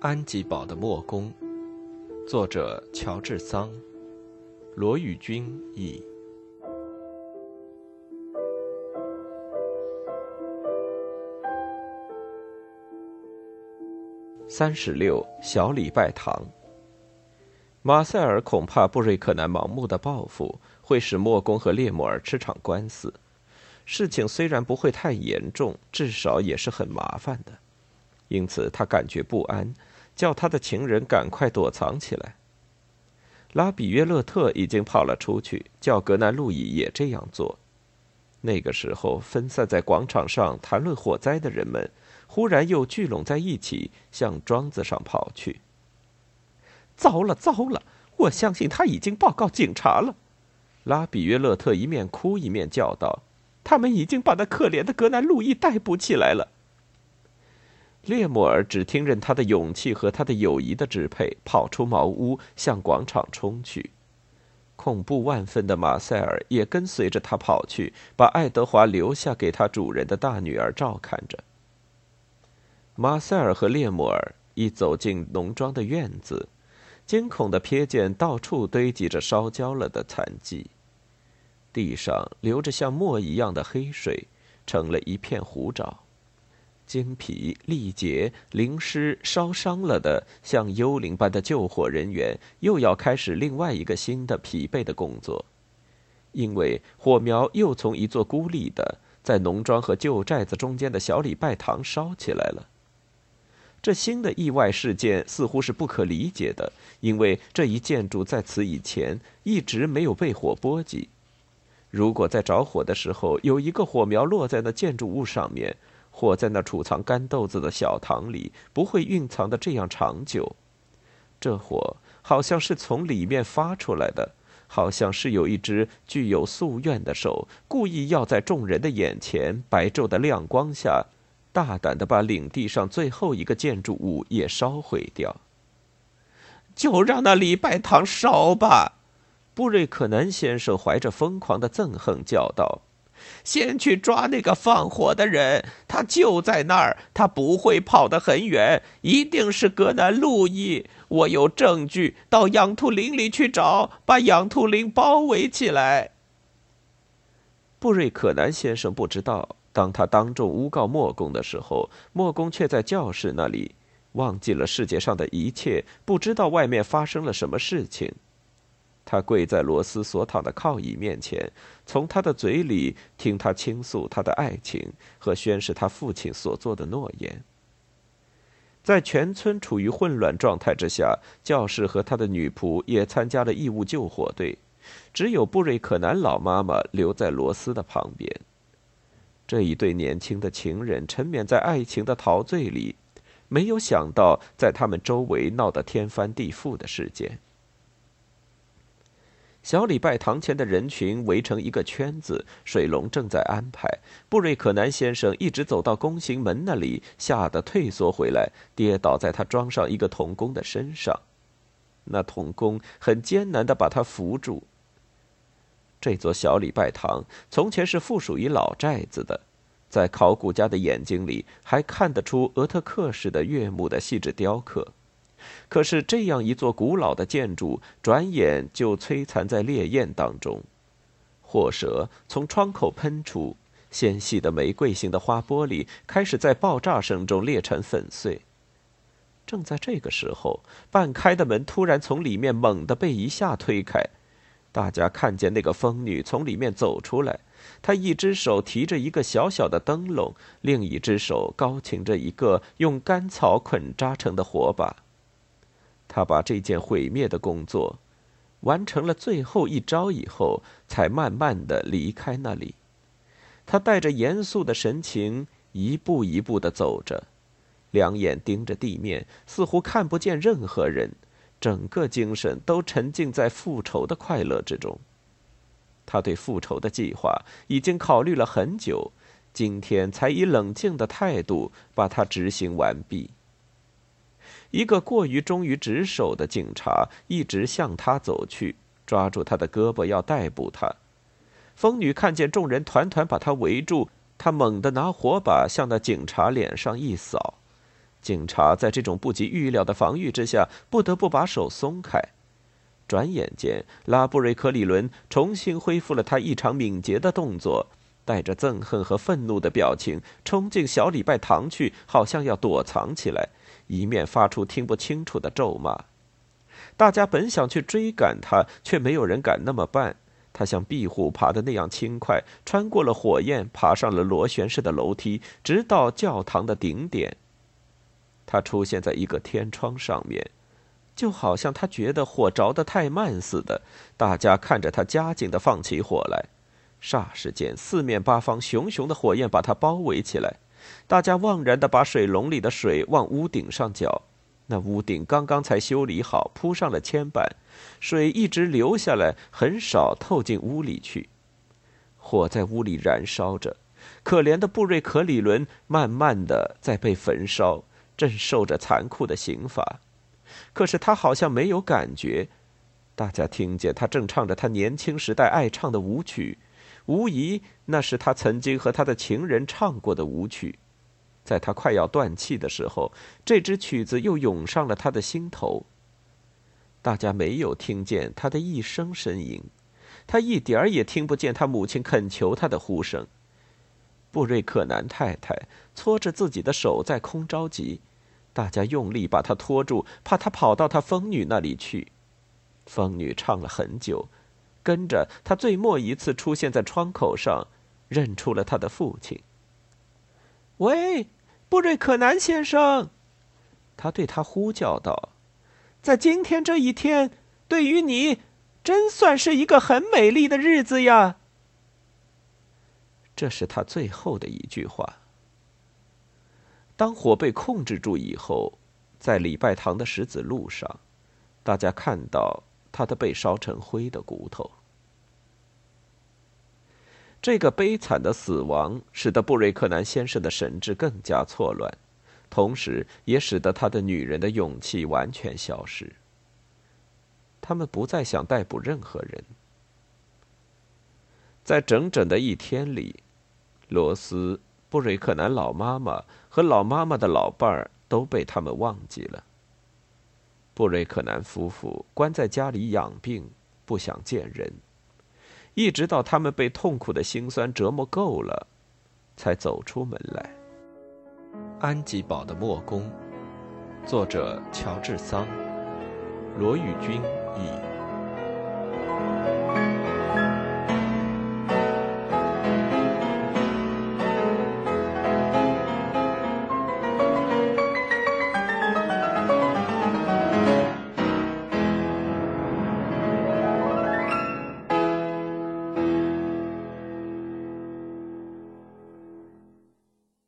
安吉堡的墨宫，作者乔治桑，罗宇君译。三十六小礼拜堂。马塞尔恐怕布瑞克南盲目的报复会使莫宫和列莫尔吃场官司。事情虽然不会太严重，至少也是很麻烦的，因此他感觉不安。叫他的情人赶快躲藏起来。拉比约勒特已经跑了出去，叫格南路易也这样做。那个时候，分散在广场上谈论火灾的人们，忽然又聚拢在一起，向庄子上跑去。糟了，糟了！我相信他已经报告警察了。拉比约勒特一面哭一面叫道：“他们已经把那可怜的格南路易逮捕起来了。”列莫尔只听任他的勇气和他的友谊的支配，跑出茅屋，向广场冲去。恐怖万分的马塞尔也跟随着他跑去，把爱德华留下给他主人的大女儿照看着。马塞尔和列莫尔一走进农庄的院子，惊恐的瞥见到处堆积着烧焦了的残迹，地上流着像墨一样的黑水，成了一片湖沼。精疲力竭、淋湿、烧伤了的，像幽灵般的救火人员，又要开始另外一个新的疲惫的工作，因为火苗又从一座孤立的在农庄和旧寨子中间的小礼拜堂烧起来了。这新的意外事件似乎是不可理解的，因为这一建筑在此以前一直没有被火波及。如果在着火的时候有一个火苗落在那建筑物上面，火在那储藏干豆子的小堂里不会蕴藏的这样长久，这火好像是从里面发出来的，好像是有一只具有夙愿的手，故意要在众人的眼前、白昼的亮光下，大胆的把领地上最后一个建筑物也烧毁掉。就让那礼拜堂烧吧！布瑞克南先生怀着疯狂的憎恨叫道。先去抓那个放火的人，他就在那儿，他不会跑得很远，一定是格南路易。我有证据，到养兔林里去找，把养兔林包围起来。布瑞可南先生不知道，当他当众诬告莫公的时候，莫公却在教室那里，忘记了世界上的一切，不知道外面发生了什么事情。他跪在罗斯所躺的靠椅面前，从他的嘴里听他倾诉他的爱情和宣誓他父亲所做的诺言。在全村处于混乱状态之下，教士和他的女仆也参加了义务救火队，只有布瑞克南老妈妈留在罗斯的旁边。这一对年轻的情人沉湎在爱情的陶醉里，没有想到在他们周围闹得天翻地覆的事件。小礼拜堂前的人群围成一个圈子，水龙正在安排。布瑞克南先生一直走到宫刑门那里，吓得退缩回来，跌倒在他装上一个童工的身上。那童工很艰难地把他扶住。这座小礼拜堂从前是附属于老寨子的，在考古家的眼睛里还看得出俄特克式的悦目的细致雕刻。可是这样一座古老的建筑，转眼就摧残在烈焰当中。火舌从窗口喷出，纤细的玫瑰形的花玻璃开始在爆炸声中裂成粉碎。正在这个时候，半开的门突然从里面猛地被一下推开，大家看见那个疯女从里面走出来。她一只手提着一个小小的灯笼，另一只手高擎着一个用干草捆扎成的火把。他把这件毁灭的工作完成了最后一招以后，才慢慢的离开那里。他带着严肃的神情，一步一步的走着，两眼盯着地面，似乎看不见任何人，整个精神都沉浸在复仇的快乐之中。他对复仇的计划已经考虑了很久，今天才以冷静的态度把它执行完毕。一个过于忠于职守的警察一直向他走去，抓住他的胳膊要逮捕他。疯女看见众人团团把他围住，她猛地拿火把向那警察脸上一扫，警察在这种不及预料的防御之下，不得不把手松开。转眼间，拉布瑞克里伦重新恢复了他异常敏捷的动作，带着憎恨和愤怒的表情冲进小礼拜堂去，好像要躲藏起来，一面发出听不清楚的咒骂。大家本想去追赶他，却没有人敢那么办。他像壁虎爬的那样轻快，穿过了火焰，爬上了螺旋式的楼梯，直到教堂的顶点。他出现在一个天窗上面，就好像他觉得火着得太慢似的。大家看着他加紧地放起火来，霎时间，四面八方熊熊的火焰把他包围起来。大家望然地把水龙里的水往屋顶上浇。那屋顶刚刚才修理好，铺上了铅板，水一直流下来，很少透进屋里去。火在屋里燃烧着，可怜的布瑞克里伦慢慢的在被焚烧，正受着残酷的刑罚。可是他好像没有感觉。大家听见他正唱着他年轻时代爱唱的舞曲，无疑那是他曾经和他的情人唱过的舞曲。在他快要断气的时候，这支曲子又涌上了他的心头。大家没有听见他的一声呻吟，他一点儿也听不见他母亲恳求他的呼声。布瑞克南太太搓着自己的手在空着急，大家用力把他拖住，怕他跑到他疯女那里去。疯女唱了很久，跟着他最末一次出现在窗口上，认出了他的父亲。喂。布瑞克南先生，他对他呼叫道：“在今天这一天，对于你，真算是一个很美丽的日子呀。”这是他最后的一句话。当火被控制住以后，在礼拜堂的石子路上，大家看到他的被烧成灰的骨头。这个悲惨的死亡使得布瑞克南先生的神智更加错乱，同时也使得他的女人的勇气完全消失。他们不再想逮捕任何人。在整整的一天里，罗斯、布瑞克南老妈妈和老妈妈的老伴儿都被他们忘记了。布瑞克南夫妇关在家里养病，不想见人。一直到他们被痛苦的辛酸折磨够了，才走出门来。安吉堡的墨宫，作者乔治桑，罗宇君译。